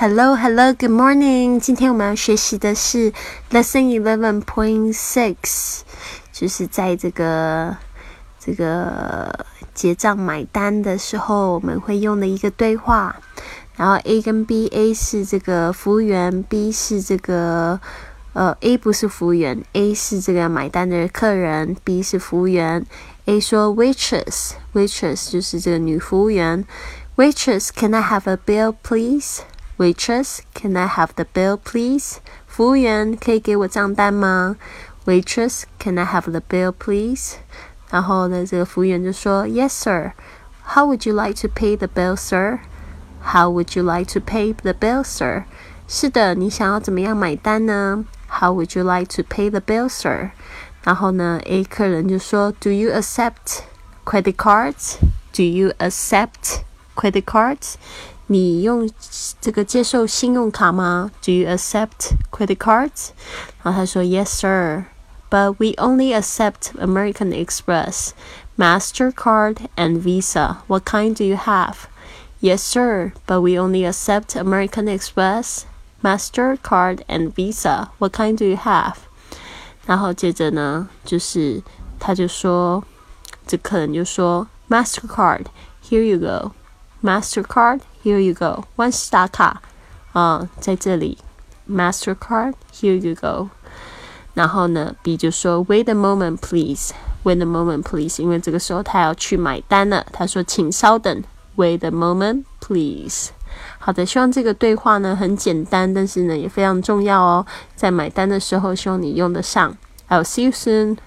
Hello, hello, good morning. 今天我们要学习的是 Lesson Eleven Point Six，就是在这个这个结账买单的时候，我们会用的一个对话。然后 A 跟 B，A 是这个服务员，B 是这个呃 A 不是服务员，A 是这个买单的客人，B 是服务员。A 说 Waitress，Waitress 就是这个女服务员。Waitress, can I have a bill, please? Waitress, can I have the bill, please? 服务员，可以给我账单吗？Waitress, can I have the bill, please? 然后呢，这个服务员就说，Yes, sir. How would you like to pay the bill, sir? How would you like to pay the bill, sir? 是的，你想要怎么样买单呢？How would you like to pay the bill, sir? 然后呢，A 客人就说，Do you accept credit cards? Do you accept credit cards？你用 这个接受信用卡吗？Do you accept credit cards？然后他说，Yes, sir. But we only accept American Express, Mastercard, and Visa. What kind do you have? Yes, sir. But we only accept American Express, Mastercard, and Visa. What kind do you have? 然后接着呢，就是他就说，这客人就说，Mastercard, here you go. Mastercard, here you go. 万事达卡，啊，在这里，Mastercard, here you go. 然后呢，B 就说，Wait a moment, please. Wait a moment, please. 因为这个时候他要去买单了。他说，请稍等。Wait a moment, please. 好的，希望这个对话呢很简单，但是呢也非常重要哦。在买单的时候，希望你用得上。I'll see you soon.